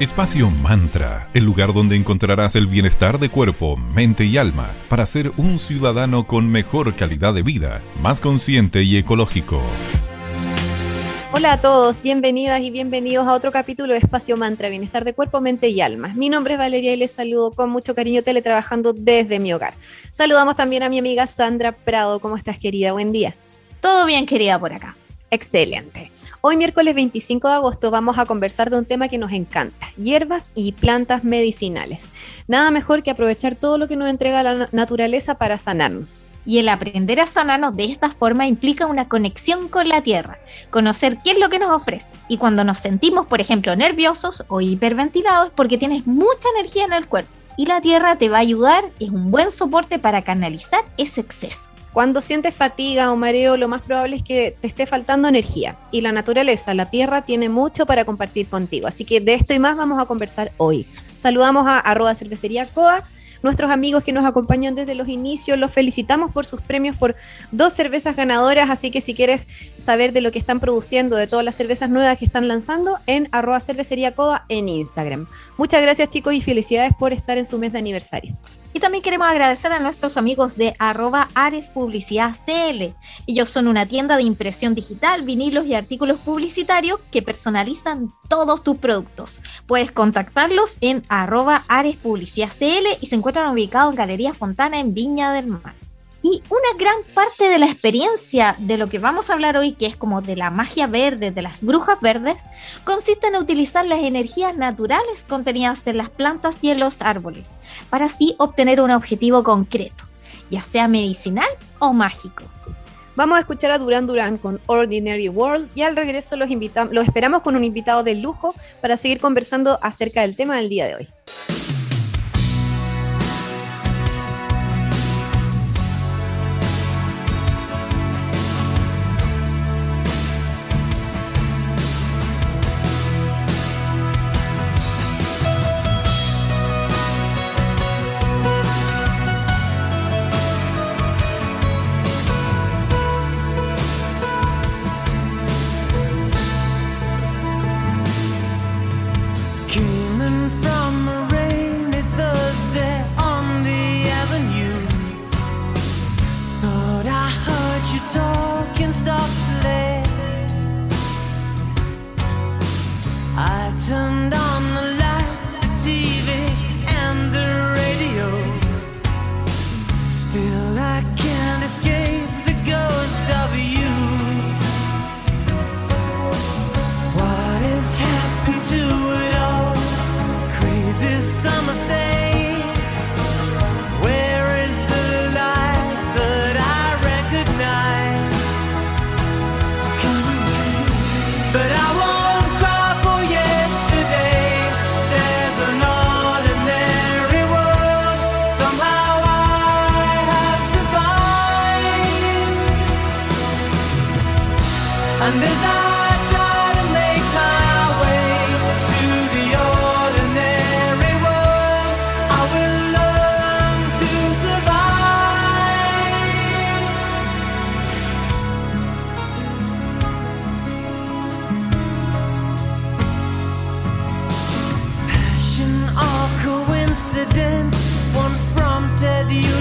Espacio Mantra, el lugar donde encontrarás el bienestar de cuerpo, mente y alma para ser un ciudadano con mejor calidad de vida, más consciente y ecológico. Hola a todos, bienvenidas y bienvenidos a otro capítulo de Espacio Mantra, Bienestar de Cuerpo, Mente y Alma. Mi nombre es Valeria y les saludo con mucho cariño teletrabajando desde mi hogar. Saludamos también a mi amiga Sandra Prado. ¿Cómo estás, querida? Buen día. Todo bien, querida, por acá. Excelente. Hoy miércoles 25 de agosto vamos a conversar de un tema que nos encanta, hierbas y plantas medicinales. Nada mejor que aprovechar todo lo que nos entrega la naturaleza para sanarnos. Y el aprender a sanarnos de esta forma implica una conexión con la tierra, conocer qué es lo que nos ofrece. Y cuando nos sentimos, por ejemplo, nerviosos o hiperventilados porque tienes mucha energía en el cuerpo. Y la tierra te va a ayudar, es un buen soporte para canalizar ese exceso. Cuando sientes fatiga o mareo, lo más probable es que te esté faltando energía. Y la naturaleza, la tierra, tiene mucho para compartir contigo. Así que de esto y más vamos a conversar hoy. Saludamos a arroba cervecería Coa, nuestros amigos que nos acompañan desde los inicios. Los felicitamos por sus premios por dos cervezas ganadoras. Así que si quieres saber de lo que están produciendo, de todas las cervezas nuevas que están lanzando, en arroba cervecería Coa en Instagram. Muchas gracias chicos y felicidades por estar en su mes de aniversario. Y también queremos agradecer a nuestros amigos de arroba Ares Publicidad CL. Ellos son una tienda de impresión digital, vinilos y artículos publicitarios que personalizan todos tus productos. Puedes contactarlos en arroba Ares Publicidad CL y se encuentran ubicados en Galería Fontana en Viña del Mar. Y una gran parte de la experiencia de lo que vamos a hablar hoy, que es como de la magia verde, de las brujas verdes, consiste en utilizar las energías naturales contenidas en las plantas y en los árboles, para así obtener un objetivo concreto, ya sea medicinal o mágico. Vamos a escuchar a Duran Duran con Ordinary World y al regreso los, los esperamos con un invitado de lujo para seguir conversando acerca del tema del día de hoy.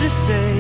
say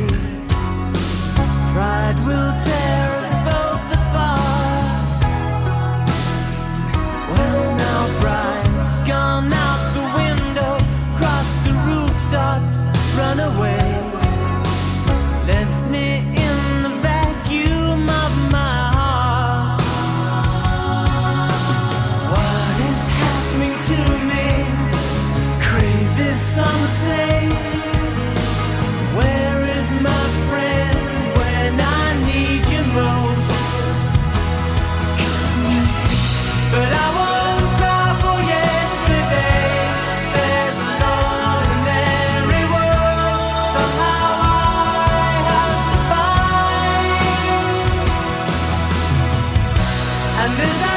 under the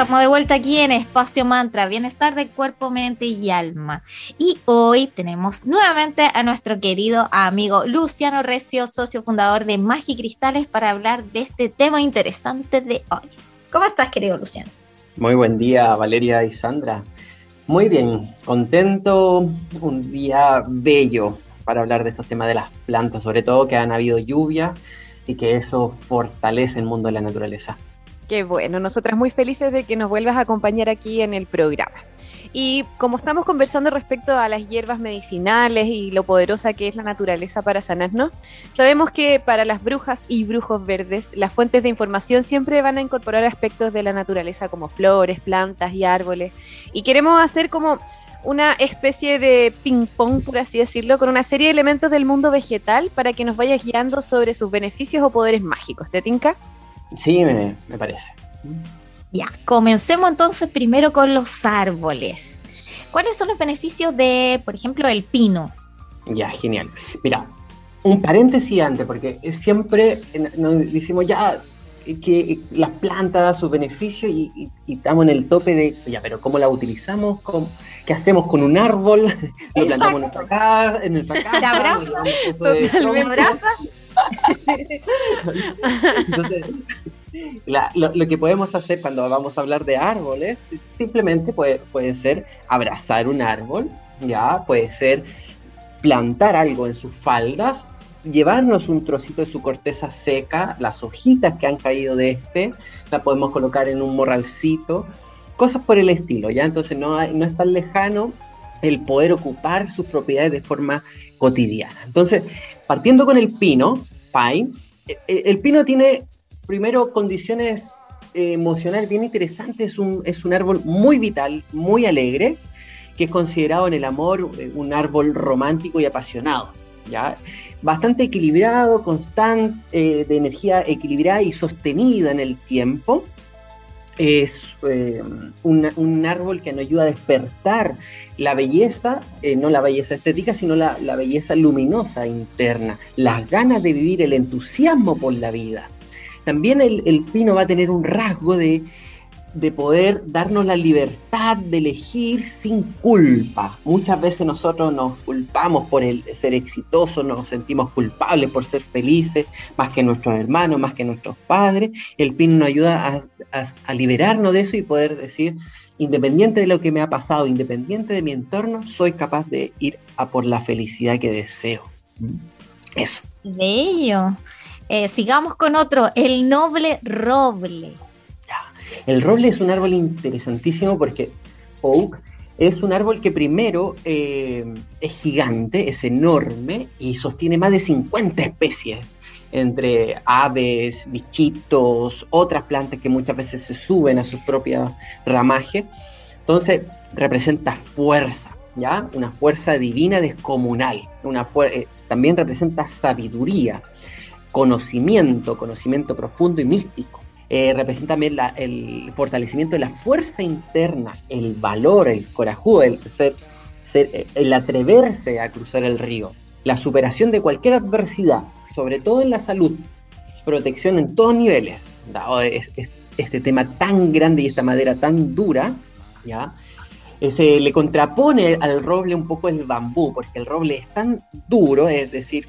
estamos de vuelta aquí en Espacio Mantra, bienestar de cuerpo, mente y alma. Y hoy tenemos nuevamente a nuestro querido amigo Luciano Recio, socio fundador de Magicristales, para hablar de este tema interesante de hoy. ¿Cómo estás, querido Luciano? Muy buen día, Valeria y Sandra. Muy bien, contento, un día bello para hablar de estos temas de las plantas, sobre todo que han habido lluvia y que eso fortalece el mundo de la naturaleza. Qué bueno, nosotras muy felices de que nos vuelvas a acompañar aquí en el programa. Y como estamos conversando respecto a las hierbas medicinales y lo poderosa que es la naturaleza para sanarnos, sabemos que para las brujas y brujos verdes, las fuentes de información siempre van a incorporar aspectos de la naturaleza como flores, plantas y árboles. Y queremos hacer como una especie de ping-pong, por así decirlo, con una serie de elementos del mundo vegetal para que nos vaya guiando sobre sus beneficios o poderes mágicos. ¿Te tinca? Sí, me, parece. Ya, comencemos entonces primero con los árboles. ¿Cuáles son los beneficios de, por ejemplo, el pino? Ya, genial. Mira, un paréntesis antes, porque siempre nos decimos ya que las plantas, sus beneficios, y, estamos en el tope de, ya, pero ¿cómo la utilizamos? ¿Qué hacemos con un árbol? ¿Lo plantamos en nuestra casa? En casa? ¿La abraza? Entonces, lo, que podemos hacer cuando vamos a hablar de árboles, simplemente puede, puede ser abrazar un árbol, ya, puede ser plantar algo en sus faldas, llevarnos un trocito de su corteza seca, las hojitas que han caído de este, la podemos colocar en un morralcito, cosas por el estilo, ¿ya? Entonces no, no es tan lejano el poder ocupar sus propiedades de forma cotidiana. Entonces, partiendo con el pino, pine, e, e, el, pino tiene primero condiciones eh, emocionales bien interesantes, es un, es un árbol muy vital, muy alegre, que es considerado en el amor eh, un árbol romántico y apasionado. ¿ya? Bastante equilibrado, constante, eh, de energía equilibrada y sostenida en el tiempo es eh, un, árbol que nos ayuda a despertar la belleza, eh, no la belleza estética, sino la, belleza luminosa interna, las ganas de vivir, el entusiasmo por la vida. También el pino va a tener un rasgo de de poder darnos la libertad de elegir sin culpa. Muchas veces nosotros nos culpamos por el ser exitoso, nos sentimos culpables por ser felices, más que nuestros hermanos, más que nuestros padres. El PIN nos ayuda a, liberarnos de eso y poder decir, independiente de lo que me ha pasado, independiente de mi entorno, soy capaz de ir a por la felicidad que deseo. Eso. Bello. Eh, sigamos con otro, el noble roble. El roble es un árbol interesantísimo porque oak es un árbol que primero eh, es gigante, es enorme y sostiene más de 50 especies entre aves, bichitos, otras plantas que muchas veces se suben a sus propios ramajes. Entonces representa fuerza, ¿ya? Una fuerza divina descomunal. Una eh, también representa sabiduría, conocimiento, conocimiento profundo y místico. Eh, representa también el fortalecimiento de la fuerza interna, el valor, el corajudo, el, atreverse a cruzar el río, la superación de cualquier adversidad, sobre todo en la salud, protección en todos niveles, dado este tema tan grande y esta madera tan dura, ¿ya? Se le contrapone al roble un poco el bambú, porque el roble es tan duro, es decir,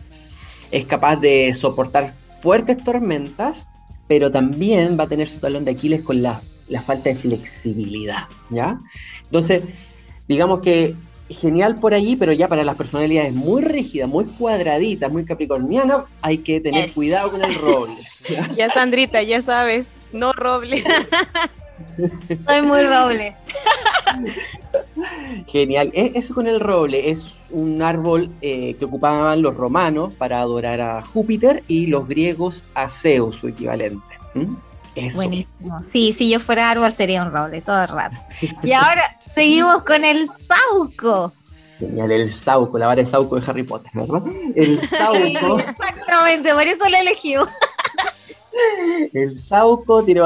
es capaz de soportar fuertes tormentas pero también va a tener su talón de Aquiles con la, falta de flexibilidad, ¿ya? Entonces, digamos que genial por allí, pero ya para las personalidades muy rígidas, muy cuadraditas, muy capricornianas, hay que tener cuidado con el roble. ¿ya? Sandrita, ya sabes, no roble. Soy muy roble. Genial. E, eso con el roble es un árbol eh, que ocupaban los romanos para adorar a Júpiter y los griegos a Zeus, su equivalente. Buenísimo. Sí, si yo fuera árbol sería un roble todo el rato. Y ahora seguimos con el sauco. Genial, el Sauco, la vara de Sauco de Harry Potter, ¿verdad? El Sauco. exactamente, por eso lo elegí. El Sauco tiene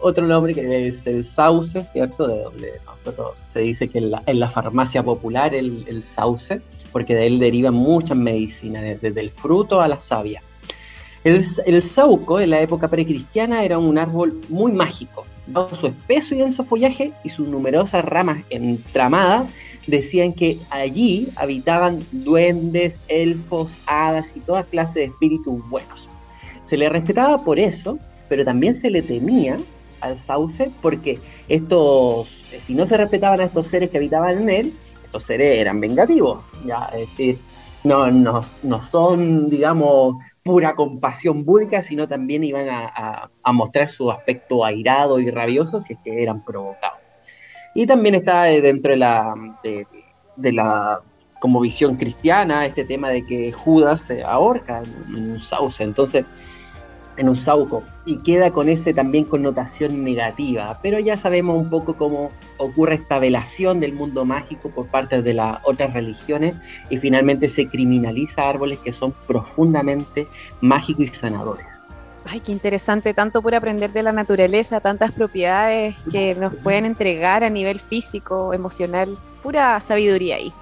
otro nombre que es el Sauce, ¿cierto? De donde nosotros se dice que en la, farmacia popular el, Sauce, porque de él derivan muchas medicinas, desde el fruto a la savia. El, Sauco en la época precristiana era un árbol muy mágico, su espeso y denso follaje y sus numerosas ramas entramadas, decían que allí habitaban duendes, elfos, hadas y toda clase de espíritus buenos. Se le respetaba por eso, pero también se le temía al sauce porque estos, si no se respetaban a estos seres que habitaban en él, estos seres eran vengativos, ya, es decir, no, no, no son, digamos, pura compasión búdica, sino también iban a, mostrar su aspecto airado y rabioso si es que eran provocados. Y también está dentro de la, de, la como visión cristiana este tema de que Judas se ahorca en un sauce. Entonces, en un sauco y queda con ese también connotación negativa, pero ya sabemos un poco cómo ocurre esta velación del mundo mágico por parte de las otras religiones y finalmente se criminaliza árboles que son profundamente mágicos y sanadores. Ay, qué interesante, tanto por aprender de la naturaleza, tantas propiedades que nos pueden entregar a nivel físico, emocional, pura sabiduría ahí.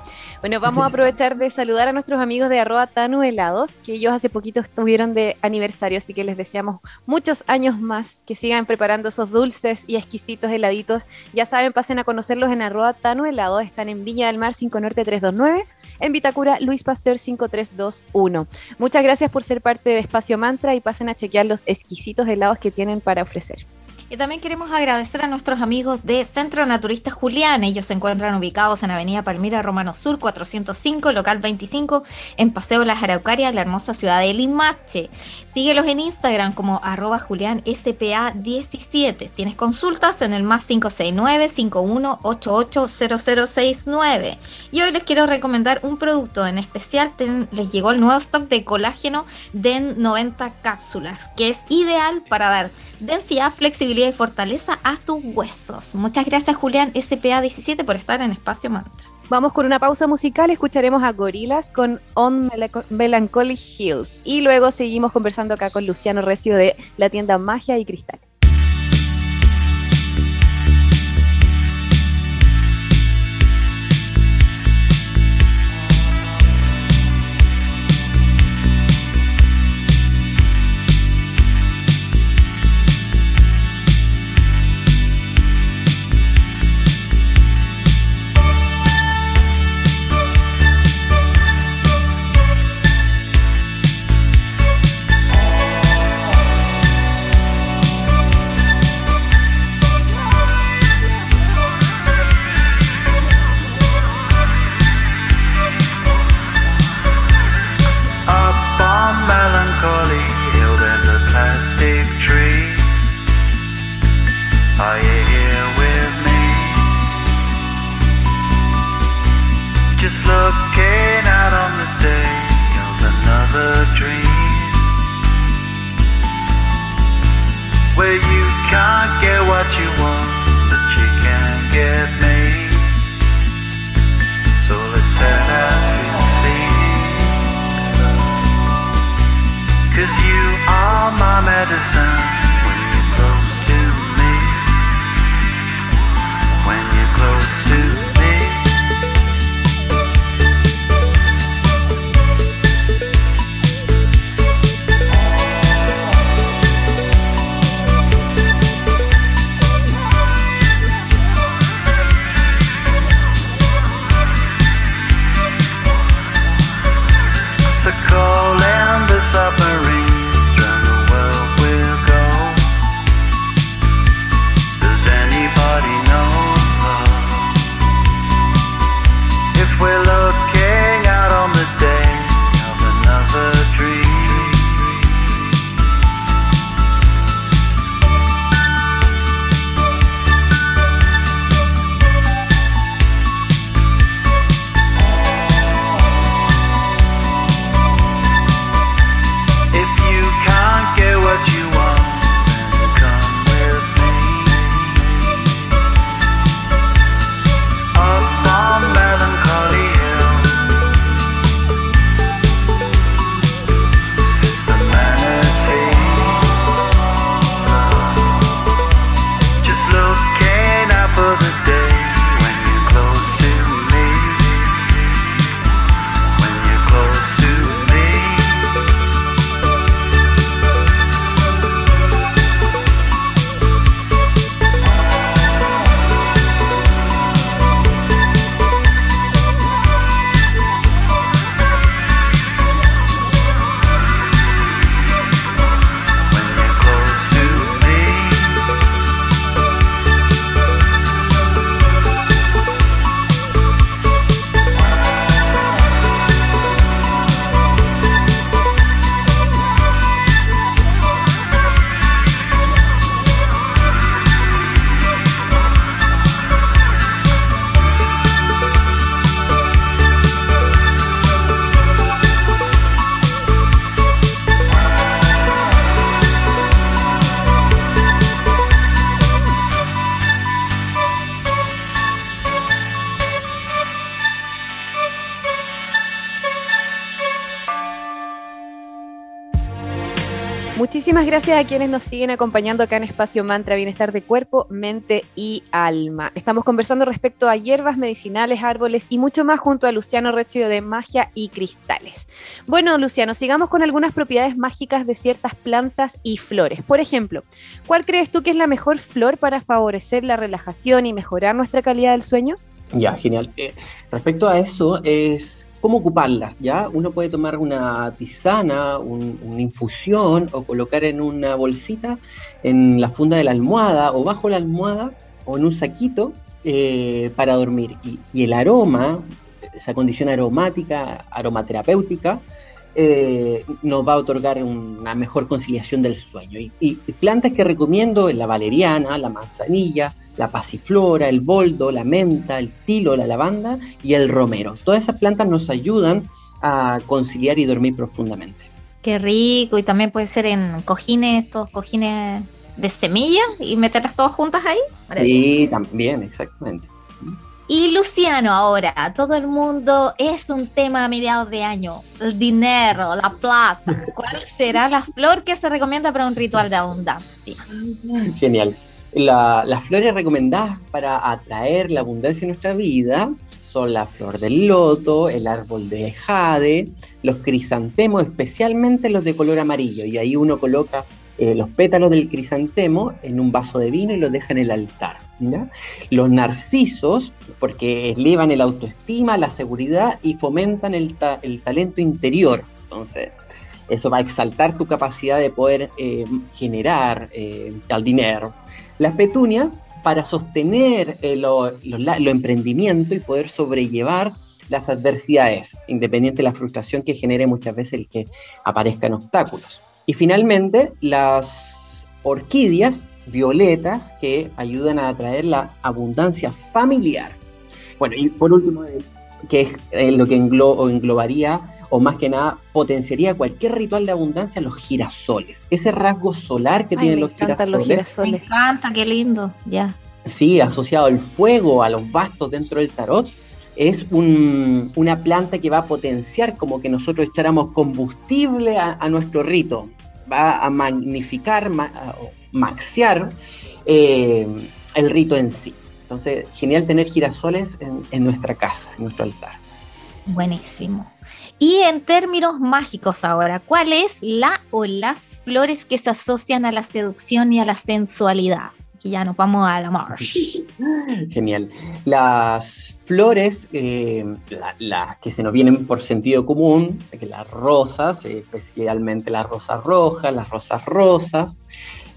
Bueno, vamos a aprovechar de saludar a nuestros amigos de arroba Tanu Helados, que ellos hace poquito estuvieron de aniversario, así que les deseamos muchos años más, que sigan preparando esos dulces y exquisitos heladitos. Ya saben, pasen a conocerlos en arroba Tanu Helados, están en Viña del Mar 5 Norte 329, en Vitacura Luis Pasteur 5321. Muchas gracias por ser parte de Espacio Mantra y pasen a chequear los exquisitos helados que tienen para ofrecer. Y también queremos agradecer a nuestros amigos de Centro Naturista Julián. Ellos se encuentran ubicados en Avenida Palmira Romano Sur 405, local 25, en Paseo Las Araucarias, la hermosa ciudad de Limache. Síguelos en Instagram como arroba julianspa17. Tienes consultas en el más 569-5188-0069. Y hoy les quiero recomendar un producto en especial. les llegó el nuevo stock de colágeno DEN 90 cápsulas, que es ideal para dar densidad, flexibilidad y fortaleza a tus huesos. Muchas gracias Julián SPA17 por estar en Espacio Mantra. Vamos con una pausa musical, escucharemos a Gorilas con On Melancholy Hills y luego seguimos conversando acá con Luciano Recio de la tienda Magia y Cristal. Muchísimas gracias a quienes nos siguen acompañando acá en Espacio Mantra, Bienestar de Cuerpo, Mente y Alma. Estamos conversando respecto a hierbas medicinales, árboles y mucho más junto a Luciano Recio de Magia y Cristales. Bueno, Luciano, sigamos con algunas propiedades mágicas de ciertas plantas y flores. Por ejemplo, ¿cuál crees tú que es la mejor flor para favorecer la relajación y mejorar nuestra calidad del sueño? Ya, genial. Eh, respecto a eso, es cómo ocuparlas, ¿ya? Uno puede tomar una tisana, una infusión o colocar en una bolsita en la funda de la almohada o bajo la almohada o en un saquito eh, para dormir. Y, el aroma, esa condición aromática, aromaterapéutica, eh, nos va a otorgar una mejor conciliación del sueño. Y, y plantas que recomiendo la valeriana, la manzanilla, la pasiflora, el boldo, la menta, el tilo, la lavanda y el romero. Todas esas plantas nos ayudan a conciliar y dormir profundamente. Qué rico, y también puede ser en cojines, estos cojines de semillas y meterlas todas juntas ahí. Sí, también, exactamente. Y Luciano, ahora, todo el mundo es un tema a mediados de año. El dinero, la plata. ¿Cuál será la flor que se recomienda para un ritual de abundancia? Genial las flores recomendadas para atraer la abundancia en nuestra vida son la flor del loto, el árbol de jade, los crisantemos, especialmente los de color amarillo. Y ahí uno coloca eh, los pétalos del crisantemo en un vaso de vino y los deja en el altar. Los narcisos, porque elevan el autoestima, la seguridad y fomentan el, talento interior. Entonces, eso va a exaltar tu capacidad de poder eh, generar eh, dinero. Las petunias para sostener eh, lo, emprendimiento y poder sobrellevar las adversidades, independiente de la frustración que genere muchas veces el que aparezcan obstáculos. Y finalmente, las orquídeas violetas que ayudan a atraer la abundancia familiar. Bueno, y por último, eh, que es eh, lo que englobaría o más que nada potenciaría cualquier ritual de abundancia los girasoles. Ese rasgo solar que tienen los girasoles, los girasoles. Me encanta, qué lindo, ya. Sí, asociado al fuego, a los bastos dentro del tarot, es una planta que va a potenciar como que nosotros echáramos combustible a, nuestro rito, va a magnificar, o maxiar eh, el rito en sí. Entonces, genial tener girasoles en nuestra casa, en nuestro altar. Buenísimo. Y en términos mágicos ahora, ¿cuál es la o las flores que se asocian a la seducción y a la sensualidad? Que ya nos vamos a la marsh. Genial. Las flores, eh, las que se nos vienen por sentido común, que las rosas, especialmente las rosas rojas, las rosas rosas,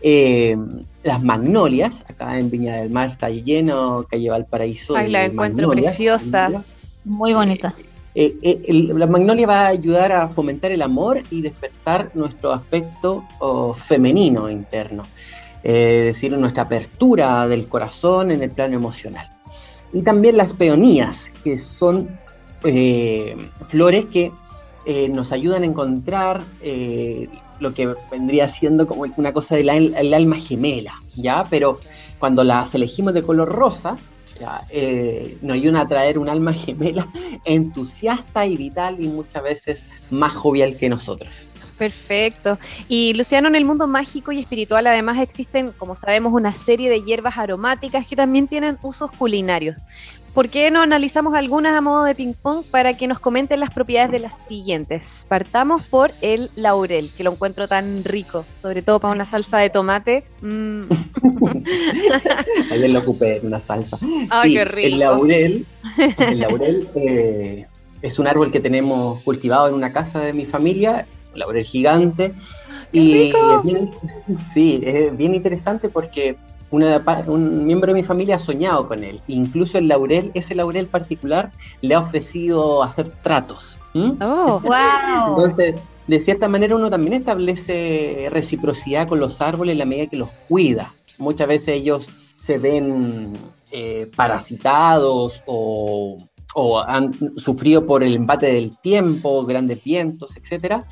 eh, las magnolias, acá en Viña del Mar está lleno, calle Valparaíso. Ay, la encuentro preciosa. Muy bonita. Eh, eh, la magnolia va a ayudar a fomentar el amor y despertar nuestro aspecto oh, femenino interno, eh, es decir, nuestra apertura del corazón en el plano emocional. Y también las peonías, que son flores que nos ayudan a encontrar lo que vendría siendo como una cosa del alma gemela, ¿ya? Pero cuando las elegimos de color rosa, eh, nos ayuda a traer un alma gemela entusiasta y vital y muchas veces más jovial que nosotros. Perfecto. Y Luciano, en el mundo mágico y espiritual además existen, como sabemos, una serie de hierbas aromáticas que también tienen usos culinarios. ¿Por qué no analizamos algunas a modo de ping-pong para que nos comenten las propiedades de las siguientes? Partamos por el laurel, que lo encuentro tan rico, sobre todo para una salsa de tomate. Mm. Ayer lo ocupé en una salsa. ¡Ay, qué rico! El laurel, el laurel eh, es un árbol que tenemos cultivado en una casa de mi familia, un laurel gigante. y sí, es bien interesante porque un miembro de mi familia ha soñado con él. Incluso el laurel, ese laurel particular, le ha ofrecido hacer tratos. Oh, wow. Entonces, de cierta manera uno también establece reciprocidad con los árboles en la medida que los cuida. Muchas veces ellos se ven eh, parasitados o, o, han sufrido por el embate del tiempo, grandes vientos, etcétera,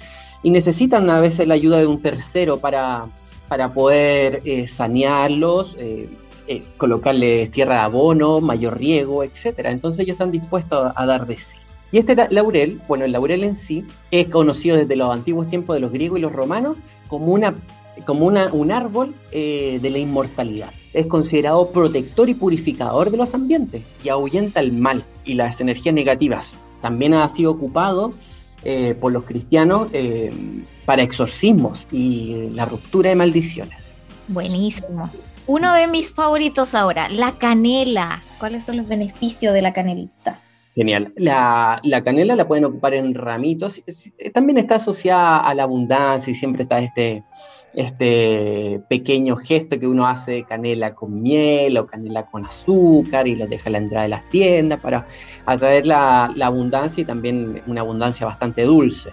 y necesitan a veces la ayuda de un tercero para, para poder eh, sanearlos, eh, eh, colocarles tierra de abono, mayor riego, etc. Entonces ellos están dispuestos a, dar de sí. Y este laurel, bueno, el laurel en sí es conocido desde los antiguos tiempos de los griegos y los romanos como, una, como una, un árbol eh, de la inmortalidad. Es considerado protector y purificador de los ambientes y ahuyenta el mal y las energías negativas. También ha sido ocupado eh, por los cristianos eh, para exorcismos y la ruptura de maldiciones. Buenísimo. Uno de mis favoritos ahora, la canela. ¿Cuáles son los beneficios de la canelita? Genial. La, canela la pueden ocupar en ramitos. También está asociada a la abundancia y siempre está este, este pequeño gesto que uno hace canela con miel o canela con azúcar y lo deja a la entrada de las tiendas para atraer la, la abundancia y también una abundancia bastante dulce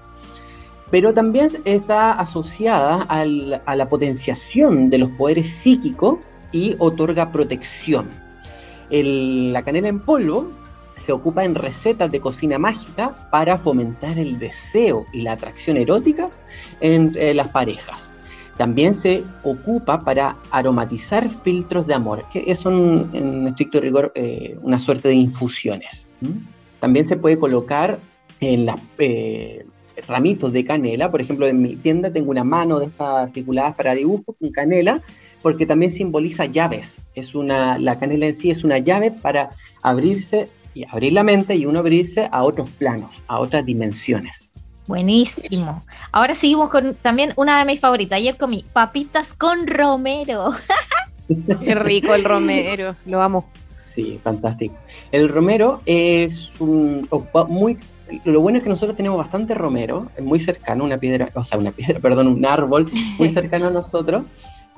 pero también está asociada a la potenciación de los poderes psíquicos y otorga protección. la canela en polvo se ocupa en recetas de cocina mágica para fomentar el deseo y la atracción erótica entre las parejas. También se ocupa para aromatizar filtros de amor, que son en estricto rigor eh, una suerte de infusiones. También se puede colocar en las, eh, ramitos de canela. Por ejemplo, en mi tienda tengo una mano de estas articuladas para dibujo con canela, porque también simboliza llaves. Es una, la canela en sí es una llave para abrirse y abrir la mente y uno abrirse a otros planos, a otras dimensiones. Buenísimo. Ahora seguimos con también una de mis favoritas. Ayer comí papitas con romero. Qué rico el romero, lo amo. Sí, fantástico. El romero es un, muy lo bueno es que nosotros tenemos bastante romero, muy cercano, una piedra, o sea, una piedra, perdón, un árbol muy cercano a nosotros.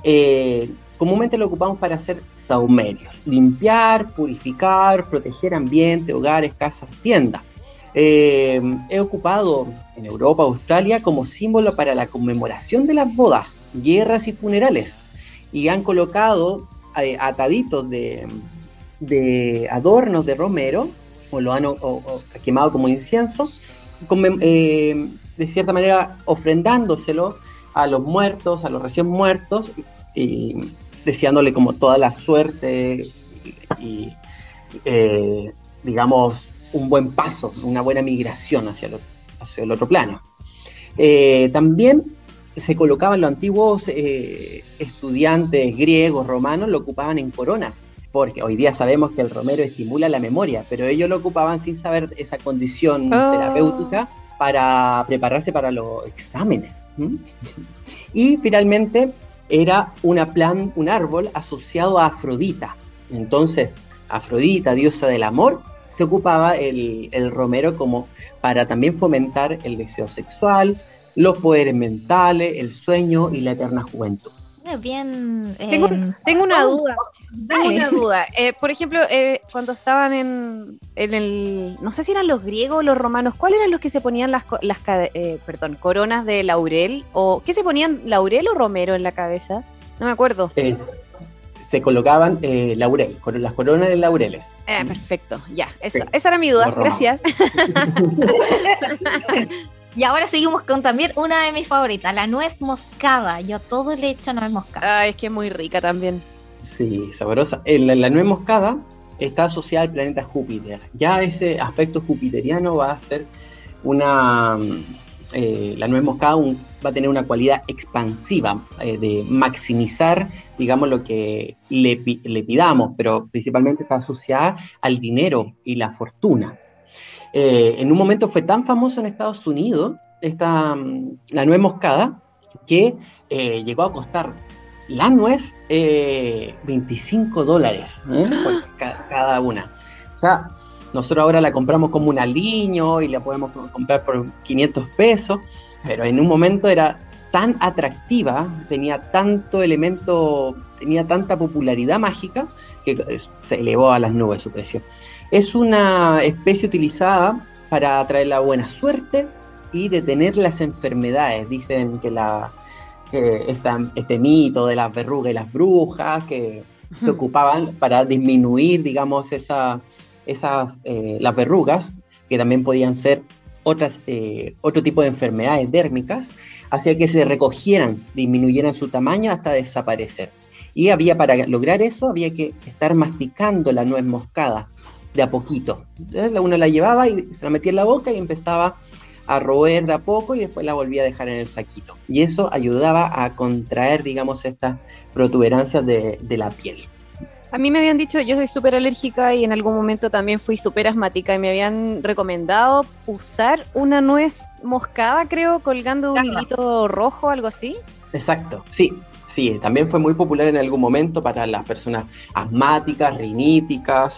Eh, comúnmente lo ocupamos para hacer saumerios, limpiar, purificar, proteger ambiente, hogares, casas, tiendas. Eh, ocupado en Europa, Australia, como símbolo para la conmemoración de las bodas, guerras y funerales. Y han colocado eh, ataditos de, de adornos de romero o lo han quemado como incienso, eh, de cierta manera ofrendándoselo a los muertos, a los recién muertos, y deseándole como toda la suerte y, eh, digamos, un buen paso, una buena migración hacia, hacia el otro plano. Eh, también se colocaban los antiguos estudiantes griegos, romanos, lo ocupaban en coronas porque hoy día sabemos que el romero estimula la memoria, pero ellos lo ocupaban sin saber esa condición ah. terapéutica para prepararse para los exámenes. Y finalmente era una plan, un árbol asociado a Afrodita. Entonces, Afrodita, diosa del amor, se ocupaba el, el romero como para también fomentar el deseo sexual, los poderes mentales, el sueño y la eterna juventud. Bien. Tengo, em, una duda. Tengo una duda. Eh, por ejemplo, eh, cuando estaban en, el. No sé si eran los griegos o los romanos, ¿cuáles eran los que se ponían las, las eh, perdón, coronas de laurel? ¿O qué se ponían, laurel o romero en la cabeza? No me acuerdo. Se colocaban laurel, las coronas de laureles. perfecto, ya. Esa, esa era mi duda. Gracias. Y ahora seguimos con también una de mis favoritas, la nuez moscada. Yo todo le echo nuez moscada. Ay, es que es muy rica también. Sí, sabrosa. Eh, la, nuez moscada está asociada al planeta Júpiter. Ya ese aspecto jupiteriano va a ser una... Eh, la nuez moscada va a tener una cualidad expansiva eh, de maximizar, digamos, lo que le, le pidamos, pero principalmente está asociada al dinero y la fortuna. Eh, en un momento fue tan famoso en Estados Unidos esta, mm, la nuez moscada que eh, llegó a costar la nuez 25 eh, dólares por cada una. O sea, nosotros ahora la compramos como un aliño y la podemos comprar por 500 pesos, pero en un momento era tan atractiva, tenía tanto elemento, tenía tanta popularidad mágica que se elevó a las nubes su precio. Es una especie utilizada para atraer la buena suerte y detener las enfermedades. Dicen que la, este mito de las verrugas y las brujas que se ocupaban para disminuir, digamos, esa, esas, eh, las verrugas, que también podían ser otras, eh, otro tipo de enfermedades dérmicas, hacía que se recogieran, disminuyeran su tamaño hasta desaparecer. Y había para lograr eso, había que estar masticando la nuez moscada de a poquito. Entonces, uno la llevaba y se la metía en la boca y empezaba a roer de a poco y después la volvía a dejar en el saquito. Y eso ayudaba a contraer, digamos, estas protuberancias de, de la piel. A mí me habían dicho, yo soy súper alérgica y en algún momento también fui súper asmática y me habían recomendado usar una nuez moscada, creo, colgando un hilito rojo, algo así. Exacto, sí, sí, también fue muy popular en algún momento para las personas asmáticas, riníticas,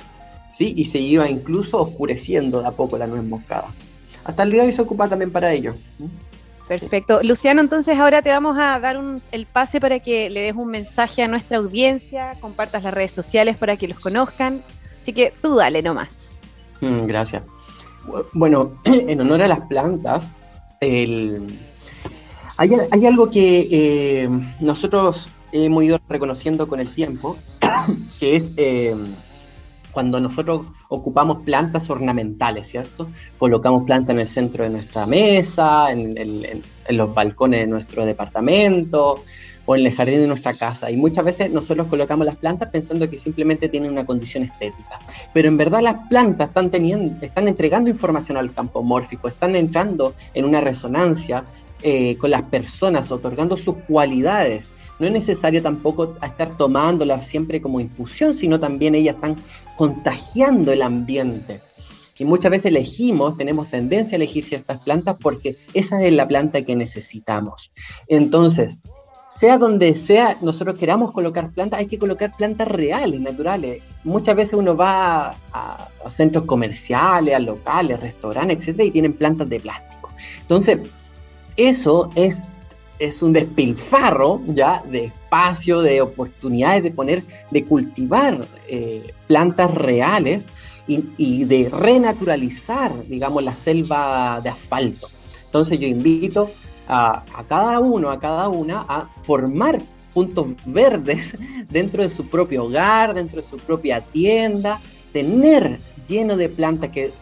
sí, y se iba incluso oscureciendo de a poco la nuez moscada. Hasta el día de hoy se ocupa también para ello. Perfecto. Luciano, entonces ahora te vamos a dar el pase para que le des un mensaje a nuestra audiencia, compartas las redes sociales para que los conozcan. Así que tú dale nomás. Mm, gracias. Bueno, en honor a las plantas, hay, algo que eh, nosotros hemos ido reconociendo con el tiempo, que es eh, cuando nosotros ocupamos plantas ornamentales, ¿cierto? Colocamos plantas en el centro de nuestra mesa, en, los balcones de nuestro departamento o en el jardín de nuestra casa. Y muchas veces nosotros colocamos las plantas pensando que simplemente tienen una condición estética. Pero en verdad las plantas están, teniendo, están entregando información al campo mórfico, están entrando en una resonancia eh, con las personas, otorgando sus cualidades no es necesario tampoco estar tomándolas siempre como infusión, sino también ellas están contagiando el ambiente. Y muchas veces elegimos, tenemos tendencia a elegir ciertas plantas porque esa es la planta que necesitamos. Entonces, sea donde sea nosotros queramos colocar plantas, hay que colocar plantas reales, naturales. Muchas veces uno va a, centros comerciales, a locales, restaurantes, etcétera, y tienen plantas de plástico. Entonces, eso es es un despilfarro ya de espacio, de oportunidades de poner, de cultivar eh, plantas reales y, de renaturalizar, digamos, la selva de asfalto. Entonces yo invito a, a, cada uno, a cada una, a formar puntos verdes dentro de su propio hogar, dentro de su propia tienda, tener lleno de plantas que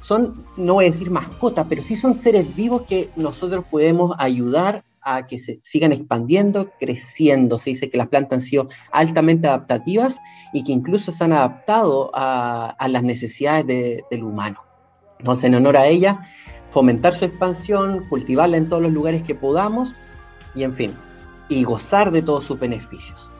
son, no voy a decir mascotas, pero sí son seres vivos que nosotros podemos ayudar a que se sigan expandiendo, creciendo. Se dice que las plantas han sido altamente adaptativas y que incluso se han adaptado a, las necesidades del humano. Entonces, en honor a ella, fomentar su expansión, cultivarla en todos los lugares que podamos y, en fin, y gozar de todos sus beneficios.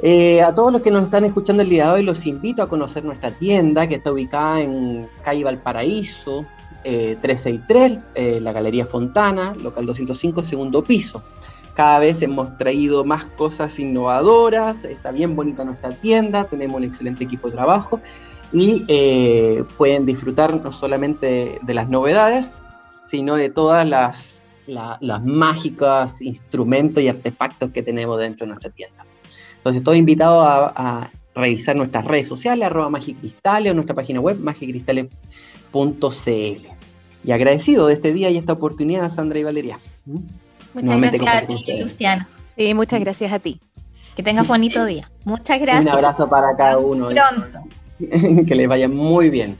Eh, a todos los que nos están escuchando el día de hoy, los invito a conocer nuestra tienda que está ubicada en calle Valparaíso, 363, eh, eh, la Galería Fontana, local 205, segundo piso. Cada vez hemos traído más cosas innovadoras, está bien bonita nuestra tienda, tenemos un excelente equipo de trabajo y eh, pueden disfrutar no solamente de, las novedades, sino de todas las, las mágicas instrumentos y artefactos que tenemos dentro de nuestra tienda. Entonces, estoy invitado a, revisar nuestras redes sociales, arroba Magicristales o nuestra página web, magicristales.cl. Y agradecido de este día y esta oportunidad, Sandra y Valeria. Muchas gracias a ti, Luciano. Sí, muchas gracias a ti. Que tengas bonito día. Muchas gracias. Un abrazo para cada uno. Pronto. que les vaya muy bien.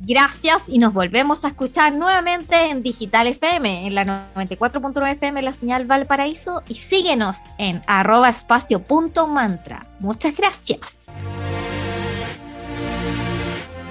Gracias y nos volvemos a escuchar nuevamente en Digital FM, en la 94.9 FM, la señal Valparaíso, y síguenos en arroba espacio punto mantra. Muchas gracias.